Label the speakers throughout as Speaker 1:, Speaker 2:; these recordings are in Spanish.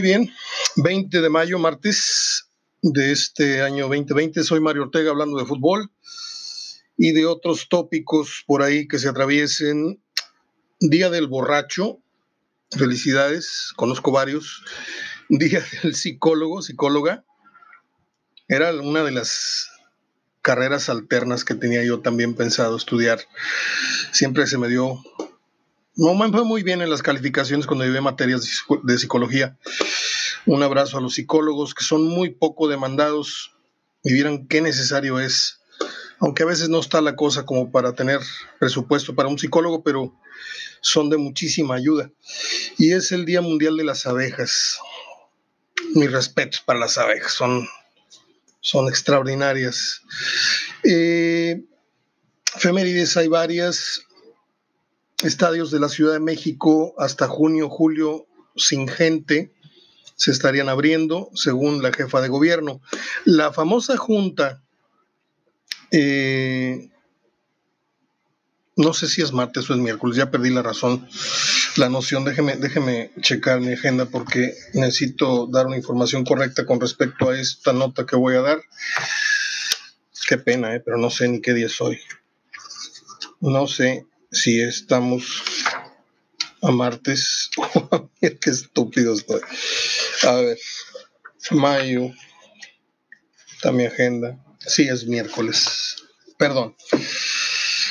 Speaker 1: Muy bien, 20 de mayo, martes de este año 2020. Soy Mario Ortega hablando de fútbol y de otros tópicos por ahí que se atraviesen. Día del borracho, felicidades, conozco varios. Día del psicólogo, psicóloga. Era una de las carreras alternas que tenía yo también pensado estudiar. Siempre se me dio no me fue muy bien en las calificaciones cuando llevé materias de psicología. Un abrazo a los psicólogos que son muy poco demandados y vieran qué necesario es, aunque a veces no está la cosa como para tener presupuesto para un psicólogo, pero son de muchísima ayuda. Y es el Día Mundial de las Abejas. Mis respetos para las abejas, son, son extraordinarias. Eh, hay varias estadios de la Ciudad de México hasta junio, julio sin gente se estarían abriendo, según la jefa de gobierno. La famosa junta, eh, no sé si es martes o es miércoles, ya perdí la razón, la noción, déjeme, déjeme checar mi agenda porque necesito dar una información correcta con respecto a esta nota que voy a dar. Qué pena, eh, pero no sé ni qué día es hoy. No sé si estamos a martes. Qué estúpido estoy. A ver, mayo. Está mi agenda. Sí, es miércoles. Perdón.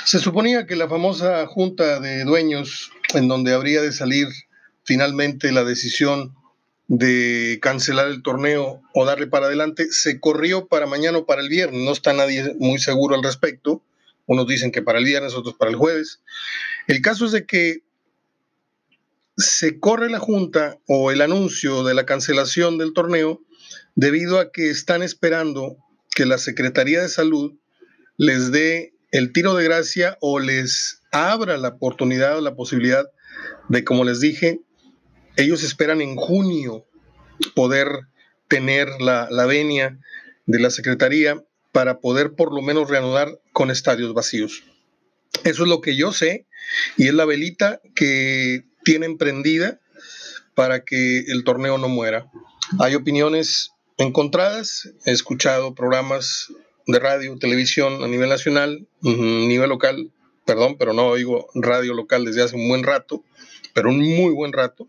Speaker 1: Se suponía que la famosa junta de dueños, en donde habría de salir finalmente la decisión de cancelar el torneo o darle para adelante, se corrió para mañana o para el viernes. No está nadie muy seguro al respecto. Unos dicen que para el viernes, otros para el jueves. El caso es de que se corre la junta o el anuncio de la cancelación del torneo debido a que están esperando que la Secretaría de Salud les dé el tiro de gracia o les abra la oportunidad o la posibilidad de, como les dije, ellos esperan en junio poder tener la, la venia de la Secretaría para poder por lo menos reanudar con estadios vacíos. Eso es lo que yo sé y es la velita que tienen prendida para que el torneo no muera. Hay opiniones encontradas, he escuchado programas de radio, televisión a nivel nacional, a nivel local, perdón, pero no oigo radio local desde hace un buen rato, pero un muy buen rato.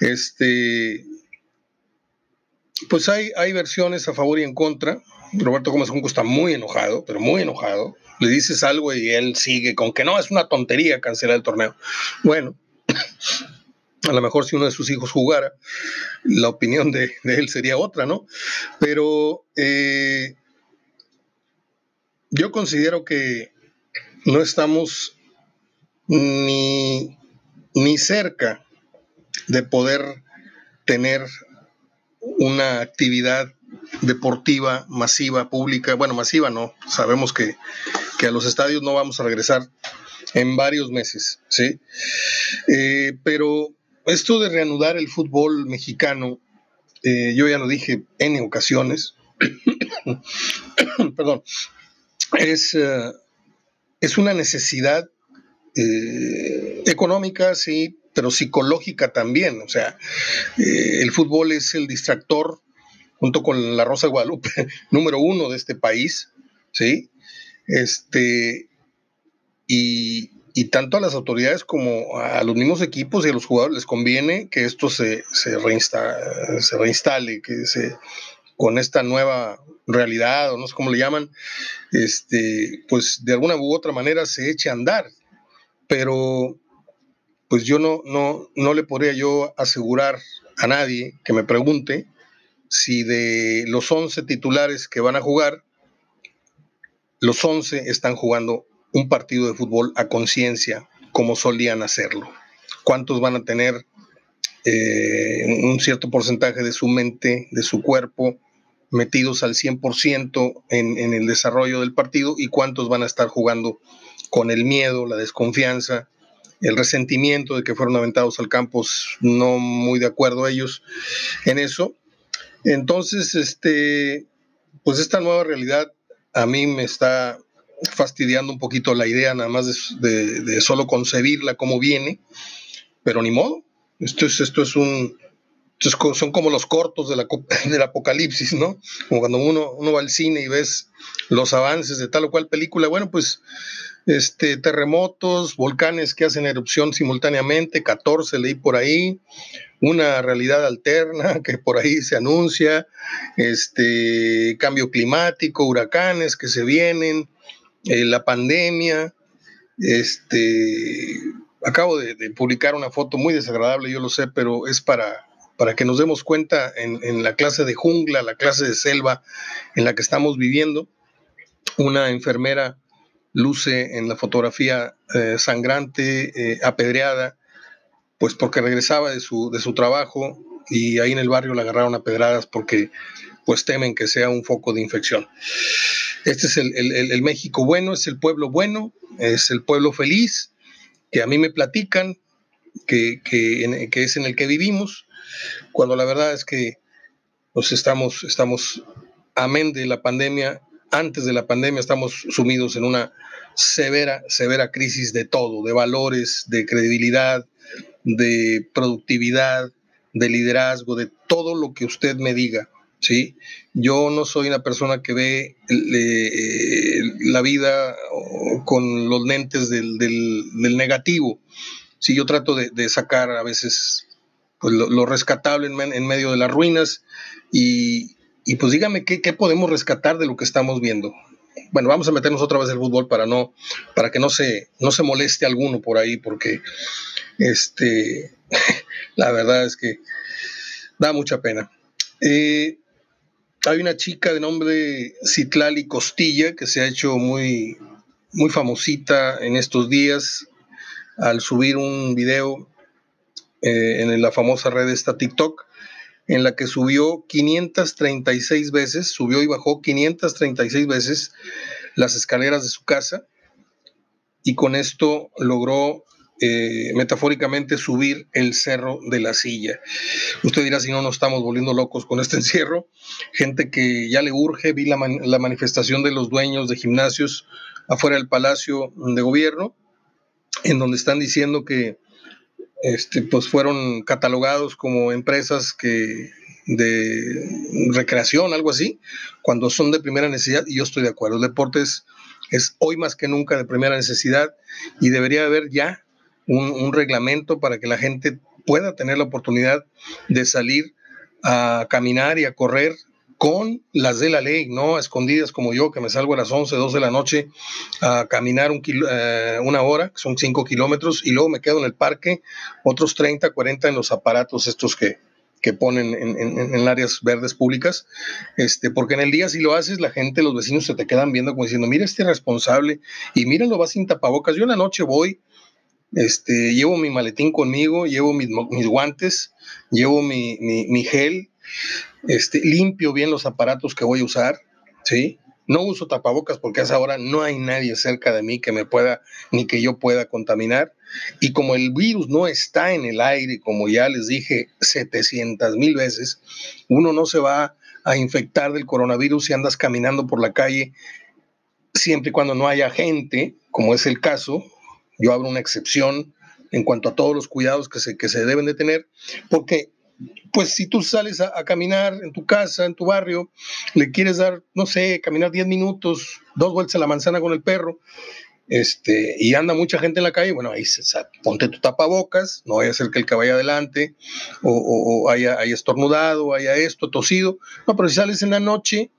Speaker 1: Este, pues hay, hay versiones a favor y en contra. Roberto Gómez Junco está muy enojado, pero muy enojado. Le dices algo y él sigue con que no, es una tontería cancelar el torneo. Bueno, a lo mejor si uno de sus hijos jugara, la opinión de, él sería otra, ¿no? Pero eh, yo considero que no estamos ni, ni cerca de poder tener una actividad deportiva masiva, pública, bueno, masiva no, sabemos que, a los estadios no vamos a regresar en varios meses, ¿sí? Eh, pero esto de reanudar el fútbol mexicano, eh, yo ya lo dije en ocasiones, perdón, es, eh, es una necesidad económica, sí, pero psicológica también. O sea, el fútbol es el distractor junto con la Rosa Guadalupe, número uno de este país, ¿sí? Este, y, tanto a las autoridades como a los mismos equipos y a los jugadores les conviene que esto se, se, se reinstale, que se con esta nueva realidad, o no sé cómo le llaman, este, pues de alguna u otra manera se eche a andar. Pero pues yo no, no, no le podría yo asegurar a nadie que me pregunte si de los 11 titulares que van a jugar, los 11 están jugando un partido de fútbol a conciencia, como solían hacerlo. ¿Cuántos van a tener eh, un cierto porcentaje de su mente, de su cuerpo, metidos al 100% en, en el desarrollo del partido y cuántos van a estar jugando con el miedo, la desconfianza, el resentimiento de que fueron aventados al campo, no muy de acuerdo ellos en eso, entonces, este, pues esta nueva realidad a mí me está fastidiando un poquito la idea nada más de, solo concebirla como viene, pero ni modo. Esto es, esto es un, son como los cortos de la, del apocalipsis, ¿no? Como cuando uno, uno va al cine y ves los avances de tal o cual película. Bueno, pues este, terremotos, volcanes que hacen erupción simultáneamente, 14 leí por ahí, una realidad alterna que por ahí se anuncia, este, cambio climático, huracanes que se vienen, eh, la pandemia, este, acabo de, publicar una foto muy desagradable, yo lo sé, pero es para, para que nos demos cuenta en, la clase de jungla, la clase de selva en la que estamos viviendo. Una enfermera luce en la fotografía eh, sangrante, eh, apedreada, pues porque regresaba de su, de su trabajo y ahí en el barrio la agarraron a pedradas porque pues temen que sea un foco de infección. Este es el, México bueno, es el pueblo bueno, es el pueblo feliz, que a mí me platican que, que, es en el que vivimos, cuando la verdad es que estamos, estamos, amén de la pandemia, antes de la pandemia estamos sumidos en una severa, severa crisis de todo, de valores, de credibilidad, de productividad, de liderazgo, de todo lo que usted me diga. ¿Sí? Yo no soy una persona que ve eh, la vida con los lentes del, negativo. Sí, yo trato de, sacar a veces pues, lo, rescatable en, medio de las ruinas y, pues dígame ¿qué, podemos rescatar de lo que estamos viendo. Bueno, vamos a meternos otra vez el fútbol para no, para que no se, no se moleste alguno por ahí, porque este, la verdad es que da mucha pena. Eh, hay una chica de nombre Citlali Costilla que se ha hecho muy, muy famosita en estos días al subir un video eh, en la famosa red esta TikTok, en la que subió 536 veces, subió y bajó 536 veces las escaleras de su casa y con esto logró eh, metafóricamente subir el cerro de la silla. Usted dirá si no nos estamos volviendo locos con este encierro. Gente que ya le urge, vi la, manifestación de los dueños de gimnasios afuera del Palacio de Gobierno, en donde están diciendo que este, pues fueron catalogados como empresas que de recreación, algo así, cuando son de primera necesidad, y yo estoy de acuerdo. El deporte es, es hoy más que nunca de primera necesidad y debería haber ya un, reglamento para que la gente pueda tener la oportunidad de salir a caminar y a correr con las de la ley, no escondidas como yo, que me salgo a las 11, 12 de la noche a caminar un eh, una hora, son 5 kilómetros, y luego me quedo en el parque otros 30, 40 en los aparatos estos que, que ponen en, en, áreas verdes públicas, este, porque en el día si lo haces, la gente, los vecinos se te quedan viendo como diciendo, mira este responsable, y lo va sin tapabocas, yo en la noche voy este, llevo mi maletín conmigo, llevo mis, guantes, llevo mi, gel, este, limpio bien los aparatos que voy a usar, ¿sí? No uso tapabocas porque a esa hora no hay nadie cerca de mí que me pueda, ni que yo pueda contaminar. Y como el virus no está en el aire, como ya les dije 700 mil veces, uno no se va a infectar del coronavirus si andas caminando por la calle, siempre y cuando no haya gente, como es el caso, yo abro una excepción en cuanto a todos los cuidados que se, que se deben de tener, porque pues si tú sales a, caminar en tu casa, en tu barrio, le quieres dar, no sé, caminar 10 minutos, dos vueltas a la manzana con el perro, este, y anda mucha gente en la calle, bueno, ahí se, ponte tu tapabocas, no vaya a ser que el que vaya adelante o, haya, haya, estornudado, haya esto, tosido. No, pero si sales en la noche,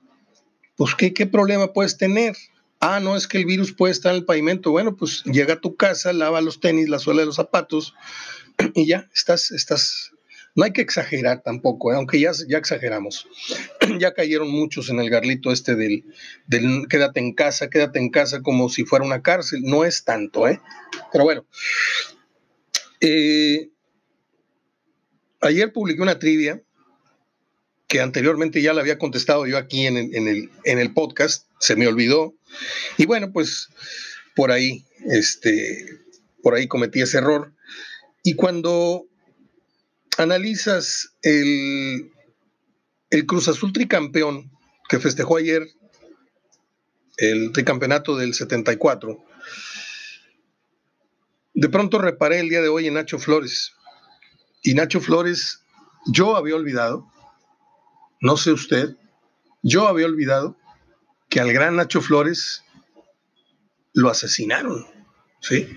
Speaker 1: pues ¿qué, qué problema puedes tener? Ah, no, es que el virus puede estar en el pavimento. Bueno, pues llega a tu casa, lava los tenis, la suela de los zapatos y ya, estás, estás. No hay que exagerar tampoco, ¿eh? aunque ya, ya exageramos. ya cayeron muchos en el garlito este del, del quédate en casa, quédate en casa como si fuera una cárcel. No es tanto, ¿eh? Pero bueno. Eh, ayer publiqué una trivia que anteriormente ya la había contestado yo aquí en el, en el, podcast, se me olvidó. Y bueno, pues por ahí, este, por ahí cometí ese error. Y cuando analizas el, el Cruz Azul tricampeón que festejó ayer, el tricampeonato del 74, de pronto reparé el día de hoy en Nacho Flores. Y Nacho Flores yo había olvidado, no sé usted, yo había olvidado que al gran Nacho Flores lo asesinaron, ¿sí?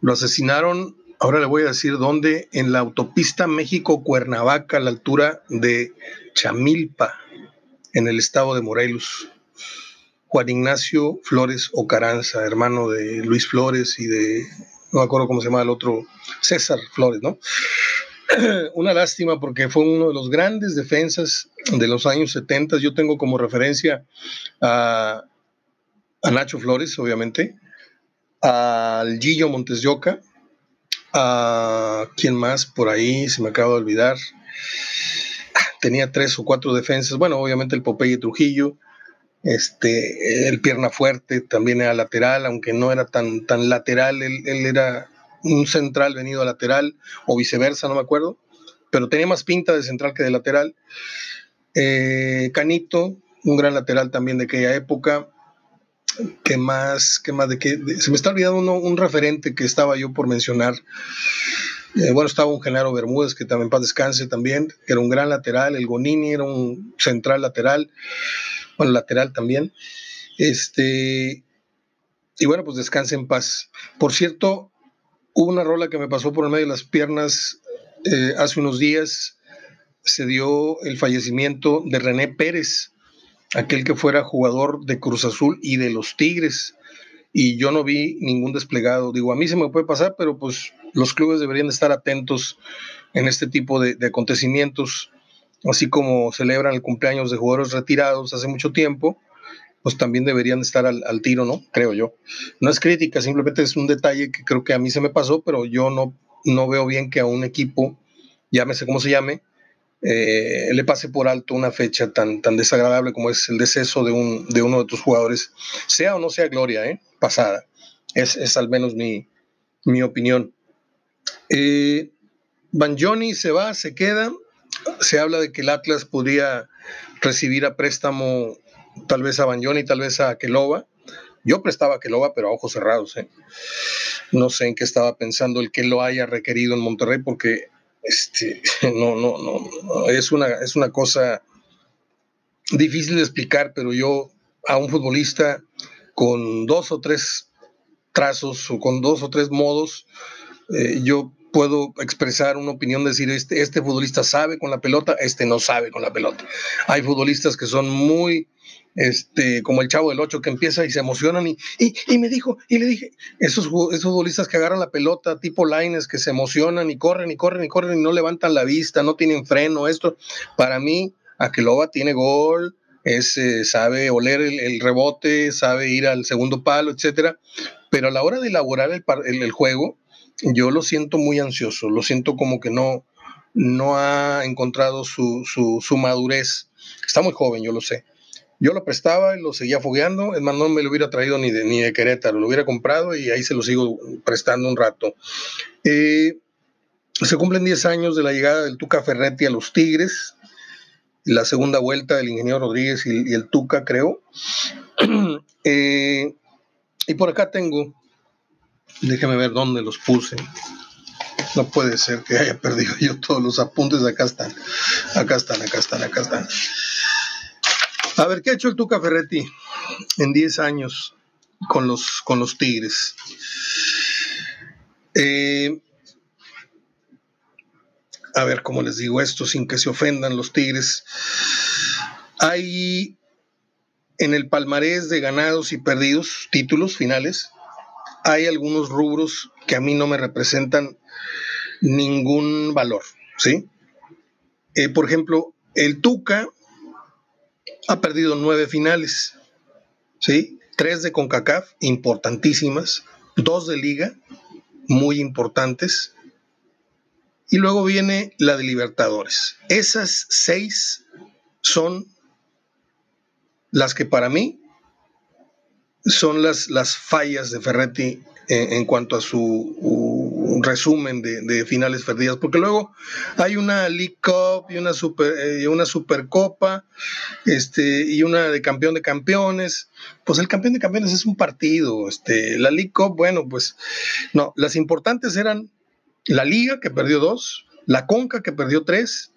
Speaker 1: Lo asesinaron, ahora le voy a decir dónde, en la autopista México-Cuernavaca, a la altura de Chamilpa, en el estado de Morelos. Juan Ignacio Flores Ocaranza, hermano de Luis Flores y de, no me acuerdo cómo se llama el otro, César Flores, ¿no? Una lástima porque fue uno de los grandes defensas de los años 70. Yo tengo como referencia a, a Nacho Flores, obviamente, al Gillo Montes a quién más por ahí, se me acaba de olvidar. Tenía tres o cuatro defensas, bueno, obviamente el Popeye Trujillo, este, el pierna fuerte también era lateral, aunque no era tan, tan lateral, él, era un central venido a lateral o viceversa, no me acuerdo, pero tenía más pinta de central que de lateral. Eh, Canito, un gran lateral también de aquella época. ¿Qué más? ¿Qué más? De se me está olvidando un referente que estaba yo por mencionar. Eh, bueno, estaba un Genaro Bermúdez, que también paz descanse también, era un gran lateral. El Gonini era un central lateral bueno, lateral también. Este, y bueno, pues descanse en paz. Por cierto, hubo una rola que me pasó por el medio de las piernas eh, hace unos días. Se dio el fallecimiento de René Pérez, aquel que fuera jugador de Cruz Azul y de los Tigres. Y yo no vi ningún desplegado. Digo, a mí se me puede pasar, pero pues los clubes deberían estar atentos en este tipo de acontecimientos así como celebran el cumpleaños de jugadores retirados hace mucho tiempo, pues también deberían estar al, tiro, ¿no? Creo yo. No es crítica, simplemente es un detalle que creo que a mí se me pasó, pero yo no, no veo bien que a un equipo, llámese como se llame, eh, le pase por alto una fecha tan, tan desagradable como es el deceso de, un, de uno de tus jugadores, sea o no sea gloria, ¿eh? pasada. Es, es al menos mi, mi opinión. Eh, Banjoni se va, se queda se habla de que el Atlas podría recibir a préstamo tal vez a Bañón tal vez a Queloba. Yo prestaba a Queloba, pero a ojos cerrados. ¿eh? No sé en qué estaba pensando el que lo haya requerido en Monterrey, porque este, no, no, no, es una, es una cosa difícil de explicar, pero yo a un futbolista con dos o tres trazos o con dos o tres modos, eh, yo puedo expresar una opinión, decir, este, este futbolista sabe con la pelota, este no sabe con la pelota. Hay futbolistas que son muy, este, como el chavo del 8 que empieza y se emocionan y, y, me dijo, y le dije, esos, esos futbolistas que agarran la pelota tipo lines, que se emocionan y corren y corren y corren y no levantan la vista, no tienen freno, esto, para mí, Aqueloba tiene gol, es, sabe oler el, rebote, sabe ir al segundo palo, etcétera, pero a la hora de elaborar el, el, el juego, yo lo siento muy ansioso, lo siento como que no, no ha encontrado su, su, madurez. Está muy joven, yo lo sé. Yo lo prestaba y lo seguía fogueando, es más, no me lo hubiera traído ni de, ni de Querétaro, lo hubiera comprado y ahí se lo sigo prestando un rato. Eh, se cumplen 10 años de la llegada del Tuca Ferretti a los Tigres, la segunda vuelta del ingeniero Rodríguez y, el Tuca, creo. Eh, y por acá tengo Déjame ver dónde los puse. No puede ser que haya perdido yo todos los apuntes. Acá están. Acá están, acá están, acá están. A ver, ¿qué ha hecho el Tuca Ferretti en 10 años con los, con los Tigres? Eh, a ver, ¿cómo les digo esto sin que se ofendan los Tigres? Hay en el palmarés de ganados y perdidos, títulos finales, hay algunos rubros que a mí no me representan ningún valor, ¿sí? Eh, por ejemplo, el Tuca ha perdido nueve finales, ¿sí? Tres de CONCACAF, importantísimas, dos de Liga, muy importantes, y luego viene la de Libertadores. Esas seis son las que para mí son las, las fallas de Ferretti en, cuanto a su resumen de, finales perdidas, porque luego hay una League Cup y una, super, eh, una Supercopa este, y una de campeón de campeones. Pues el campeón de campeones es un partido. Este, la League Cup, bueno, pues no, las importantes eran la Liga, que perdió dos, la Conca que perdió tres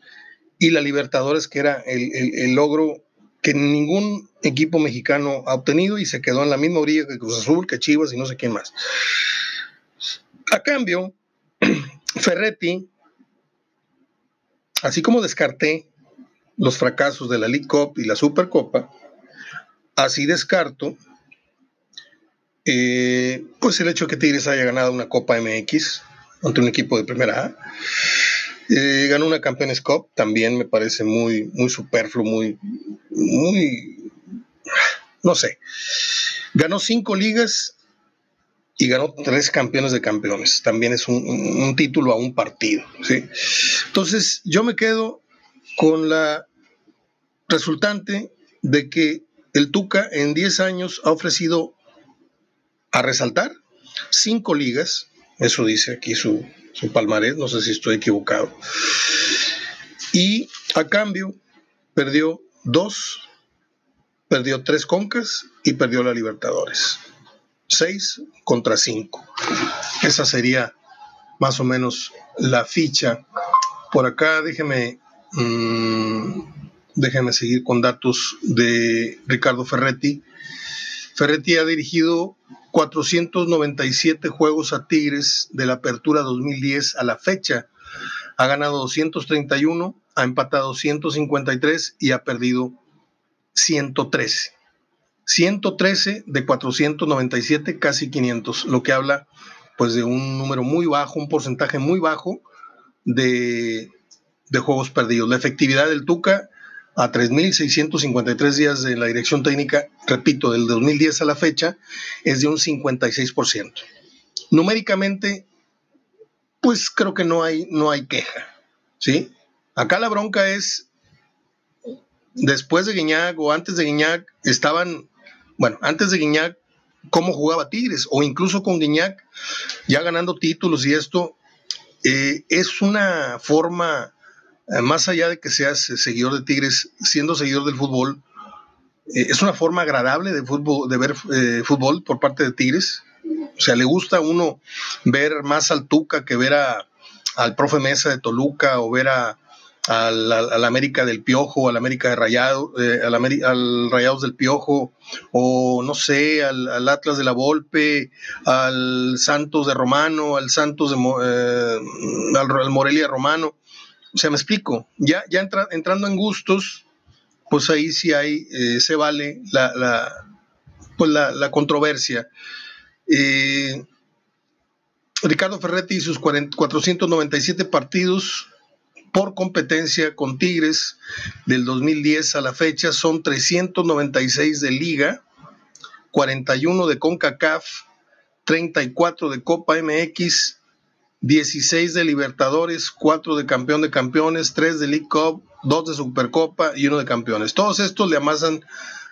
Speaker 1: y la Libertadores que era el, logro que ningún equipo mexicano ha obtenido y se quedó en la misma orilla que Cruz Azul, que Chivas y no sé quién más. A cambio, Ferretti, así como descarté los fracasos de la League Cup y la Supercopa, así descarto eh, pues el hecho de que Tigres haya ganado una Copa MX ante un equipo de primera A. Eh, ganó una Campeones Cup, también me parece muy, muy superfluo, muy, muy, no sé. Ganó cinco ligas y ganó tres campeones de campeones. También es un, título a un partido. ¿sí? Entonces, yo me quedo con la resultante de que el Tuca en 10 años ha ofrecido a resaltar cinco ligas, eso dice aquí su, su palmarés, no sé si estoy equivocado, y a cambio perdió dos, perdió tres concas y perdió la Libertadores. Seis contra cinco. Esa sería más o menos la ficha. Por acá déjeme, mm, déjeme seguir con datos de Ricardo Ferretti. Ferretti ha dirigido 497 juegos a Tigres de la apertura 2010 a la fecha. Ha ganado 231, ha empatado 153 y ha perdido 113. 113 de 497, casi 500, lo que habla pues de un número muy bajo, un porcentaje muy bajo de, de juegos perdidos. La efectividad del Tuca a 3.653 días de la dirección técnica, repito, del 2010 a la fecha, es de un 56%. Numéricamente, pues creo que no hay, no hay queja, ¿sí? Acá la bronca es, después de Guiñac o antes de Guiñac, estaban, bueno, antes de Guiñac, cómo jugaba Tigres, o incluso con Guiñac, ya ganando títulos y esto, eh, es una forma eh, más allá de que seas eh, seguidor de Tigres, siendo seguidor del fútbol, eh, es una forma agradable de, fútbol, de ver fútbol por parte de Tigres. O sea, le gusta a uno ver más al Tuca que ver a, al profe Mesa de Toluca o ver a, al, América del Piojo, al América de Rayado, al, al, Rayados del Piojo, o no sé, al, Atlas de la Volpe, al Santos de Romano, al Santos de al Morelia Romano. O sea, me explico, ya, ya entrando en gustos, pues ahí sí hay, eh, se vale la, la pues la, controversia. Eh, Ricardo Ferretti y sus 497 partidos por competencia con Tigres del 2010 a la fecha son 396 de liga, 41 de CONCACAF, 34 de Copa MX, 16 de Libertadores, 4 de campeón de campeones, 3 de League Cup, 2 de Supercopa y 1 de campeones. Todos estos le amasan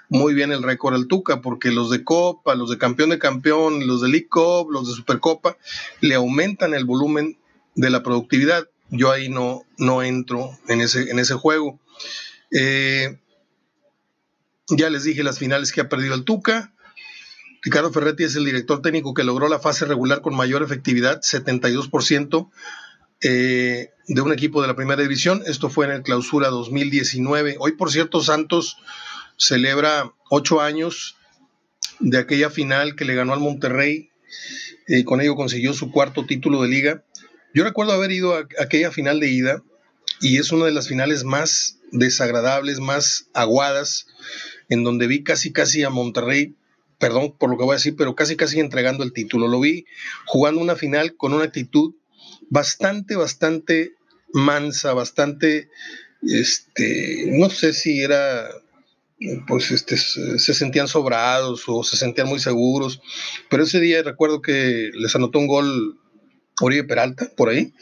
Speaker 1: muy bien el récord al Tuca, porque los de Copa, los de campeón de campeón, los de League Cup, los de Supercopa, le aumentan el volumen de la productividad. Yo ahí no, no entro en ese, en ese juego. Eh, ya les dije las finales que ha perdido el Tuca. Ricardo Ferretti es el director técnico que logró la fase regular con mayor efectividad, 72% eh, de un equipo de la primera división. Esto fue en el clausura 2019. Hoy, por cierto, Santos celebra ocho años de aquella final que le ganó al Monterrey y eh, con ello consiguió su cuarto título de liga. Yo recuerdo haber ido a aquella final de ida y es una de las finales más desagradables, más aguadas, en donde vi casi casi a Monterrey perdón por lo que voy a decir, pero casi casi entregando el título. Lo vi jugando una final con una actitud bastante, bastante mansa, bastante, este, no sé si era, pues este, se sentían sobrados o se sentían muy seguros, pero ese día recuerdo que les anotó un gol Oribe Peralta, por ahí.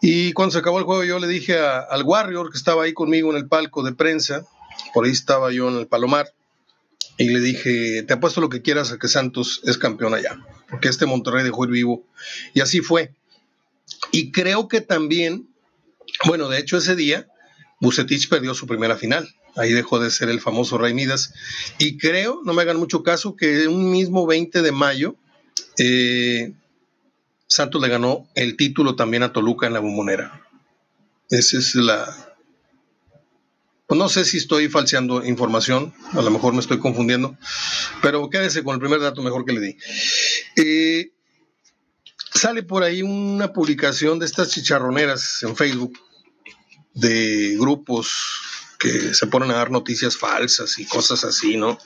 Speaker 1: Y cuando se acabó el juego yo le dije al Warrior que estaba ahí conmigo en el palco de prensa, por ahí estaba yo en el Palomar, y le dije, te apuesto lo que quieras a que Santos es campeón allá, porque este Monterrey dejó ir vivo. Y así fue. Y creo que también, bueno, de hecho ese día, Bucetich perdió su primera final. Ahí dejó de ser el famoso Rey Midas. Y creo, no me hagan mucho caso, que un mismo 20 de mayo, eh, Santos le ganó el título también a Toluca en la bombonera. Esa es la... Pues no sé si estoy falseando información, a lo mejor me estoy confundiendo, pero quédese con el primer dato mejor que le di. Eh, sale por ahí una publicación de estas chicharroneras en Facebook de grupos que se ponen a dar noticias falsas y cosas así, ¿no?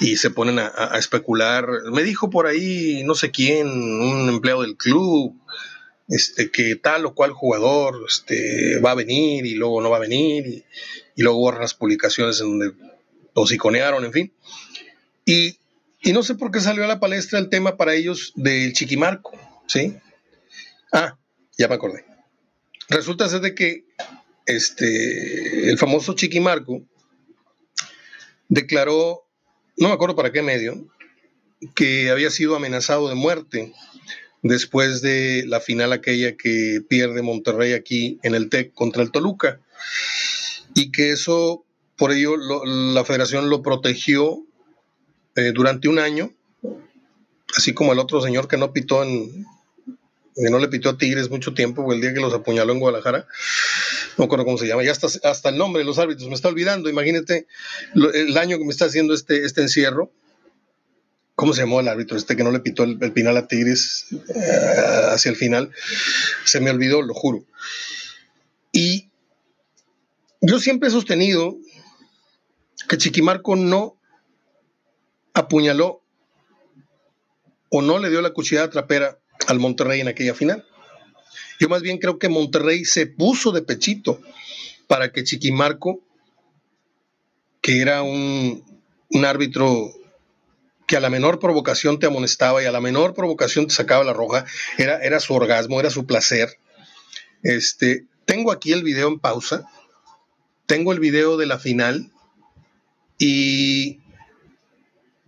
Speaker 1: Y se ponen a, especular. Me dijo por ahí, no sé quién, un empleado del club, este, que tal o cual jugador este, va a venir y luego no va a venir, y, luego borran las publicaciones en donde los iconearon, en fin. Y, y no sé por qué salió a la palestra el tema para ellos del Chiquimarco, ¿sí? Ah, ya me acordé. Resulta ser de que este, el famoso Chiquimarco declaró, no me acuerdo para qué medio, que había sido amenazado de muerte después de la final aquella que pierde Monterrey aquí en el TEC contra el Toluca. Y que eso, por ello, la federación lo protegió eh, durante un año, así como el otro señor que no pitó en, que no le pitó a Tigres mucho tiempo, el día que los apuñaló en Guadalajara, no recuerdo cómo se llama, ya hasta, hasta el nombre de los árbitros me está olvidando, imagínate el daño que me está haciendo este, este encierro. ¿Cómo se llamó el árbitro? Este que no le pitó el, final a Tigres eh, hacia el final. Se me olvidó, lo juro. Y yo siempre he sostenido que Chiquimarco no apuñaló o no le dio la cuchillada trapera al Monterrey en aquella final. Yo más bien creo que Monterrey se puso de pechito para que Chiquimarco, que era un, árbitro que a la menor provocación te amonestaba y a la menor provocación te sacaba la roja, era, era su orgasmo, era su placer. Este, tengo aquí el video en pausa, tengo el video de la final y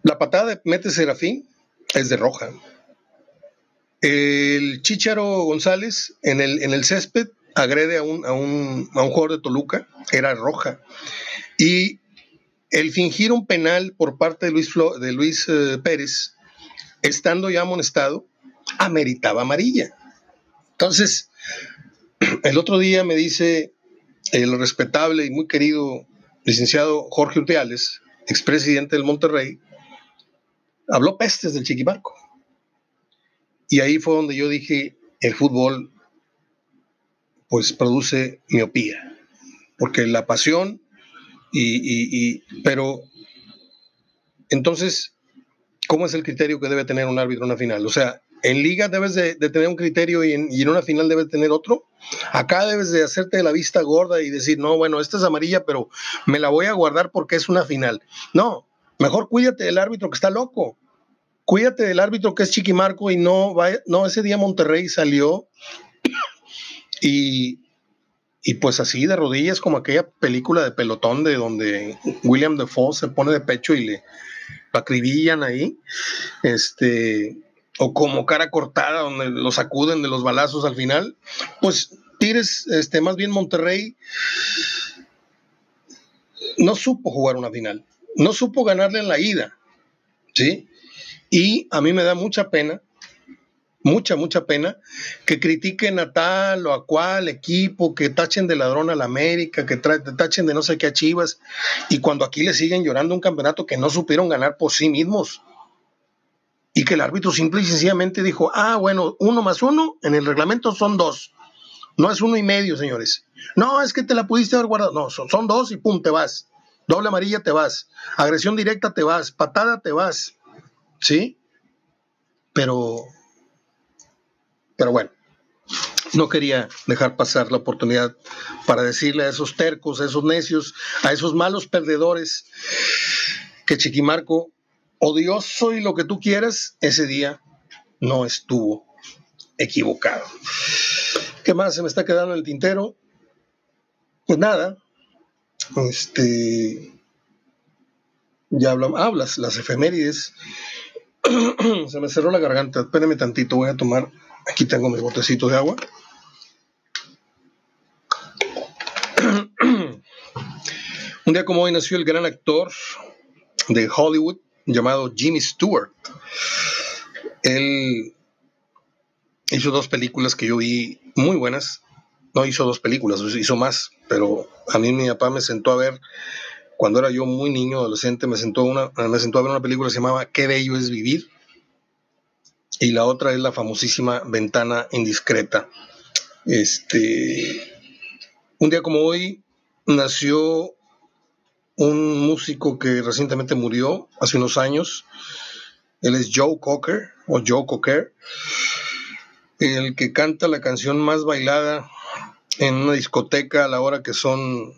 Speaker 1: la patada de Mete Serafín es de roja. El Chicharo González en el, en el césped agrede a un, a, un, a un jugador de Toluca, era roja. Y el fingir un penal por parte de Luis, de Luis eh, Pérez, estando ya amonestado, ameritaba amarilla. Entonces, el otro día me dice el respetable y muy querido licenciado Jorge Urteales, expresidente del Monterrey, habló pestes del Chiquimarco. Y ahí fue donde yo dije, el fútbol pues produce miopía, porque la pasión y, pero entonces, ¿cómo es el criterio que debe tener un árbitro en una final? O sea, en liga debes de, tener un criterio y en, y en, una final debes tener otro. Acá debes de hacerte la vista gorda y decir, no, bueno, esta es amarilla, pero me la voy a guardar porque es una final. No, mejor cuídate del árbitro que está loco cuídate del árbitro que es Chiquimarco y no vaya, no, ese día Monterrey salió y, y pues así de rodillas como aquella película de pelotón de donde William Defoe se pone de pecho y le acribillan ahí, este, o como cara cortada donde lo sacuden de los balazos al final, pues Tires, este, más bien Monterrey no supo jugar una final, no supo ganarle en la ida, ¿sí? Y a mí me da mucha pena, mucha, mucha pena, que critiquen a tal o a cual equipo, que tachen de ladrón a la América, que tachen de no sé qué a Chivas, y cuando aquí le siguen llorando un campeonato que no supieron ganar por sí mismos. Y que el árbitro simple y sencillamente dijo, ah, bueno, uno más uno, en el reglamento son dos. No es uno y medio, señores. No, es que te la pudiste haber guardado. No, son, son dos y pum, te vas. Doble amarilla te vas. Agresión directa te vas. Patada te vas. ¿Sí? Pero, pero bueno, no quería dejar pasar la oportunidad para decirle a esos tercos, a esos necios, a esos malos perdedores, que Chiquimarco, odioso y lo que tú quieras, ese día no estuvo equivocado. ¿Qué más se me está quedando en el tintero? Pues nada, este, ya hablas, las efemérides Se me cerró la garganta. Espérenme tantito, voy a tomar. Aquí tengo mis botecitos de agua. Un día como hoy nació el gran actor de Hollywood llamado Jimmy Stewart. Él hizo dos películas que yo vi muy buenas. No hizo dos películas, hizo más, pero a mí mi papá me sentó a ver cuando era yo muy niño, adolescente, me sentó, una, me sentó a ver una película que se llamaba Qué bello es vivir. Y la otra es la famosísima Ventana Indiscreta. Este, un día como hoy nació un músico que recientemente murió hace unos años. Él es Joe Cocker o Joe Cocker, el que canta la canción más bailada en una discoteca a la hora que son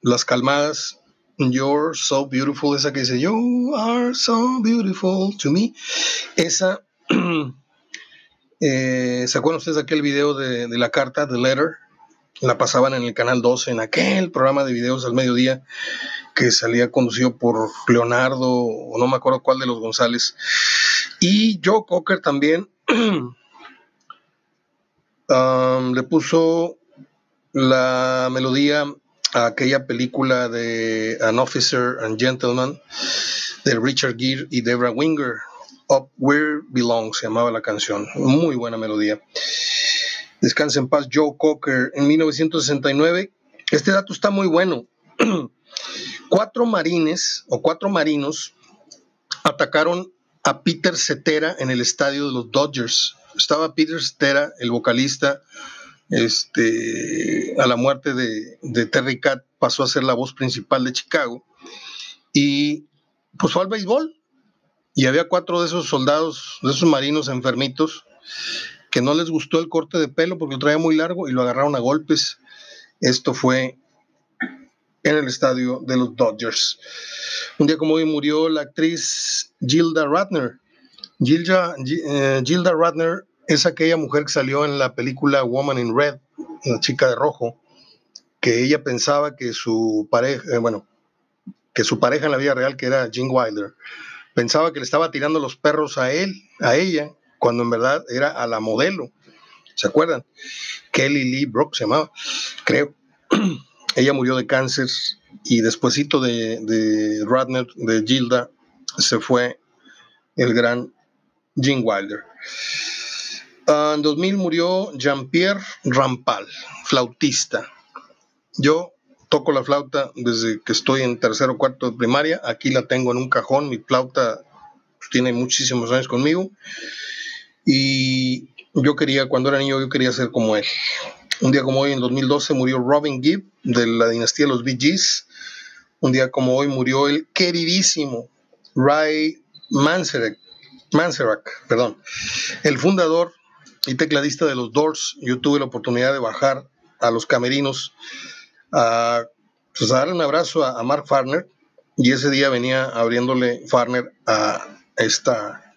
Speaker 1: las calmadas You're so beautiful, esa que dice You are so beautiful to me. Esa, eh, ¿se acuerdan ustedes de aquel video de, la carta, The Letter? La pasaban en el canal 12, en aquel programa de videos al mediodía que salía conducido por Leonardo, o no me acuerdo cuál de los González. Y Joe Cocker también um, le puso la melodía aquella película de An Officer and Gentleman de Richard Gere y Debra Winger. Up Where Belongs se llamaba la canción. Muy buena melodía. Descansa en paz Joe Cocker en 1969. Este dato está muy bueno. cuatro marines o cuatro marinos atacaron a Peter Cetera en el estadio de los Dodgers. Estaba Peter Cetera, el vocalista este, a la muerte de, Terry Cat pasó a ser la voz principal de Chicago y pues fue al béisbol y había cuatro de esos soldados, de esos marinos enfermitos que no les gustó el corte de pelo porque lo traía muy largo y lo agarraron a golpes. Esto fue en el estadio de los Dodgers. Un día como hoy murió la actriz Gilda Radner. Gilda, eh, Gilda Radner es aquella mujer que salió en la película Woman in Red, la chica de rojo, que ella pensaba que su pareja, eh, bueno, que su pareja en la vida real, que era Jim Wilder, pensaba que le estaba tirando los perros a él, a ella, cuando en verdad era a la modelo. ¿Se acuerdan? Kelly Lee Brock se llamaba, creo. ella murió de cáncer y despuesito de, de Radner, de Gilda, se fue el gran Jim Wilder. Ah, en 2000 murió Jean-Pierre Rampal, flautista. Yo toco la flauta desde que estoy en tercero o cuarto de primaria. Aquí la tengo en un cajón. Mi flauta pues, tiene muchísimos años conmigo. Y yo quería, cuando era niño, yo quería ser como él. Un día como hoy, en 2012, murió Robin Gibb de la dinastía de los Bee Gees. Un día como hoy murió el queridísimo Ray Manzarek, Manzarek perdón, el fundador y tecladista de los Doors, yo tuve la oportunidad de bajar a los camerinos a, pues, darle un abrazo a, Mark Farner y ese día venía abriéndole Farner a esta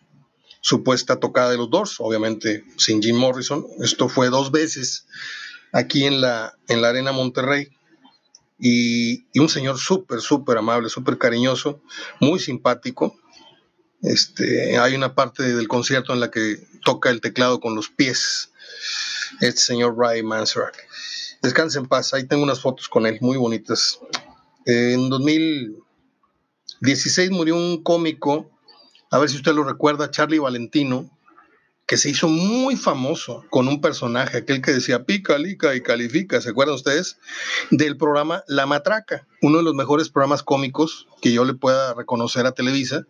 Speaker 1: supuesta tocada de los Doors, obviamente sin Jim Morrison. Esto fue dos veces aquí en la, en la Arena Monterrey. Y, y un señor súper, súper amable, súper cariñoso, muy simpático. Este, hay una parte del concierto en la que toca el teclado con los pies, este señor Ray Manzarek. Descanse en paz, ahí tengo unas fotos con él muy bonitas. En 2016 murió un cómico, a ver si usted lo recuerda, Charlie Valentino, que se hizo muy famoso con un personaje, aquel que decía pica, lica y califica, ¿se acuerdan ustedes? Del programa La Matraca, uno de los mejores programas cómicos que yo le pueda reconocer a Televisa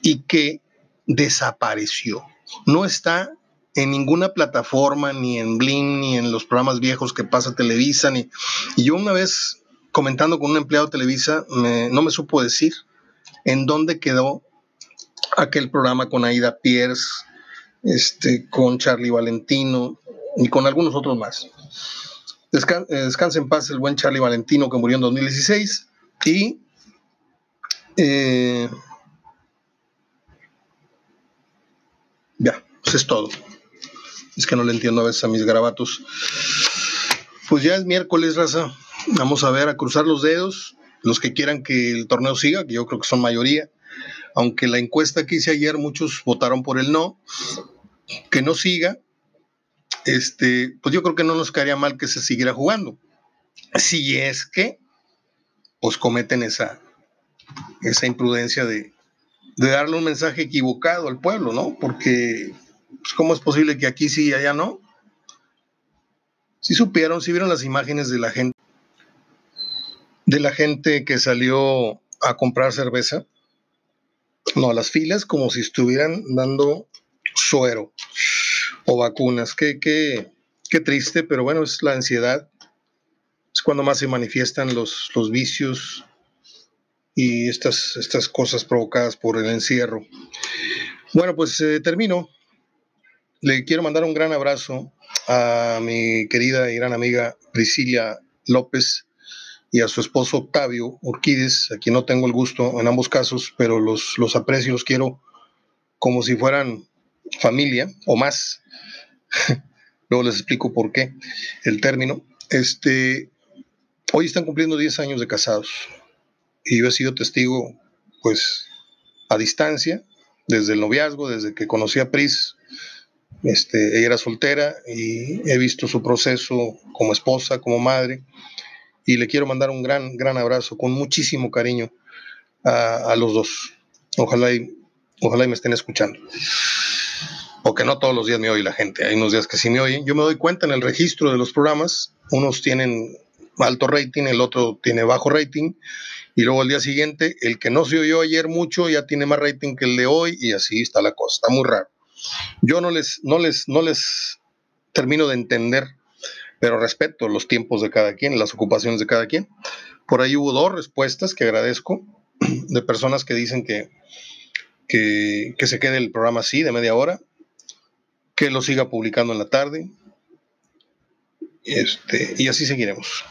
Speaker 1: y que desapareció. No está en ninguna plataforma, ni en Blim, ni en los programas viejos que pasa Televisa, ni... Y yo una vez comentando con un empleado de Televisa, no me supo decir en dónde quedó aquel programa con Aida Pierce, este, con Charlie Valentino y con algunos otros más. Eh, descansa en paz el buen Charlie Valentino que murió en 2016 y eh, ya, eso es todo. Es que no le entiendo a veces a mis grabatos. Pues ya es miércoles, raza. Vamos a ver, a cruzar los dedos. Los que quieran que el torneo siga, que yo creo que son mayoría aunque la encuesta que hice ayer muchos votaron por el no, que no siga, este, pues yo creo que no nos caería mal que se siguiera jugando. Si es que, pues cometen esa, esa imprudencia de, de darle un mensaje equivocado al pueblo, ¿no? Porque pues, ¿cómo es posible que aquí sí y allá no? Si supieron, si vieron las imágenes de la gente, de la gente que salió a comprar cerveza, no, las filas como si estuvieran dando suero o vacunas. Qué, qué, qué triste, pero bueno, es la ansiedad. Es cuando más se manifiestan los, los vicios y estas, estas cosas provocadas por el encierro. Bueno, pues eh, termino. Le quiero mandar un gran abrazo a mi querida y gran amiga Priscila López y a su esposo Octavio Urquides, a quien no tengo el gusto en ambos casos, pero los, los aprecio y los quiero como si fueran familia o más. Luego les explico por qué el término. Este, hoy están cumpliendo 10 años de casados y yo he sido testigo, pues, a distancia, desde el noviazgo, desde que conocí a Pris. Este, ella era soltera y he visto su proceso como esposa, como madre y le quiero mandar un gran, gran abrazo con muchísimo cariño a, los dos. Ojalá y, ojalá y me estén escuchando. Porque no todos los días me oye la gente, hay unos días que sí me oyen. Yo me doy cuenta en el registro de los programas, unos tienen alto rating, el otro tiene bajo rating, y luego al día siguiente, el que no se oyó ayer mucho ya tiene más rating que el de hoy, y así está la cosa, está muy raro. Yo no les, no les, no les termino de entender pero respeto los tiempos de cada quien, las ocupaciones de cada quien. Por ahí hubo dos respuestas que agradezco de personas que dicen que, que, se quede el programa así, de media hora, que lo siga publicando en la tarde, este, y así seguiremos.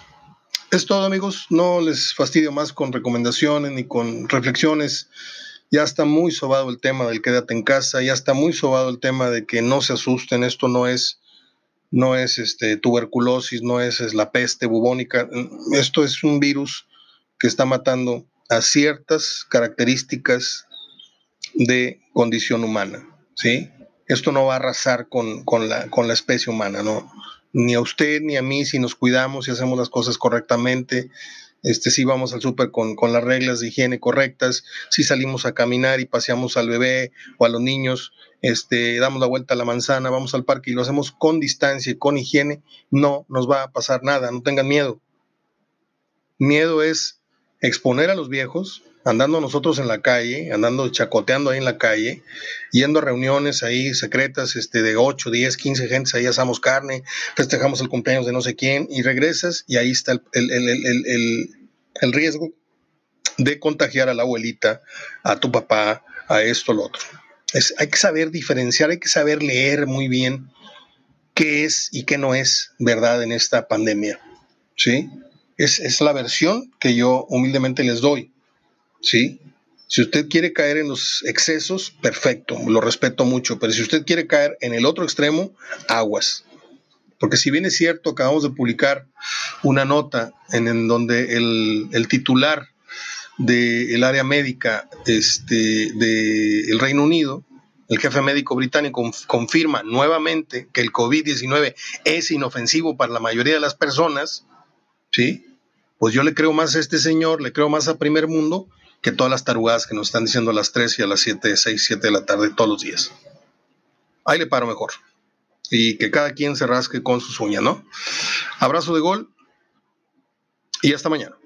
Speaker 1: Es todo amigos, no les fastidio más con recomendaciones ni con reflexiones. Ya está muy sobado el tema del quédate en casa, ya está muy sobado el tema de que no se asusten, esto no es no es este, tuberculosis, no es, es, la peste bubónica. Esto es un virus que está matando a ciertas características de condición humana. ¿sí? Esto no va a arrasar con, la, con la especie humana, ¿no? Ni a usted ni a mí, si nos cuidamos y hacemos las cosas correctamente, este, si vamos al súper con, con, las reglas de higiene correctas, si salimos a caminar y paseamos al bebé o a los niños, este, damos la vuelta a la manzana, vamos al parque y lo hacemos con distancia y con higiene, no nos va a pasar nada, no tengan miedo. Miedo es exponer a los viejos, andando nosotros en la calle, andando chacoteando ahí en la calle, yendo a reuniones ahí secretas este, de 8, 10, 15 gentes, ahí asamos carne, festejamos el cumpleaños de no sé quién y regresas y ahí está el, el riesgo de contagiar a la abuelita, a tu papá, a esto, lo otro hay que saber diferenciar, hay que saber leer muy bien qué es y qué no es verdad en esta pandemia. ¿Sí? Es, es la versión que yo humildemente les doy. ¿Sí? Si usted quiere caer en los excesos, perfecto, lo respeto mucho, pero si usted quiere caer en el otro extremo, aguas. Porque si bien es cierto, acabamos de publicar una nota en, en donde el, el titular del área médica este, del Reino Unido, el jefe médico británico confirma nuevamente que el COVID-19 es inofensivo para la mayoría de las personas, ¿sí? Pues yo le creo más a este señor, le creo más a Primer Mundo que todas las tarugadas que nos están diciendo a las 3 y a las 7, 6, 7 de la tarde todos los días. Ahí le paro mejor. Y que cada quien se rasque con sus uñas, ¿no? Abrazo de gol y hasta mañana.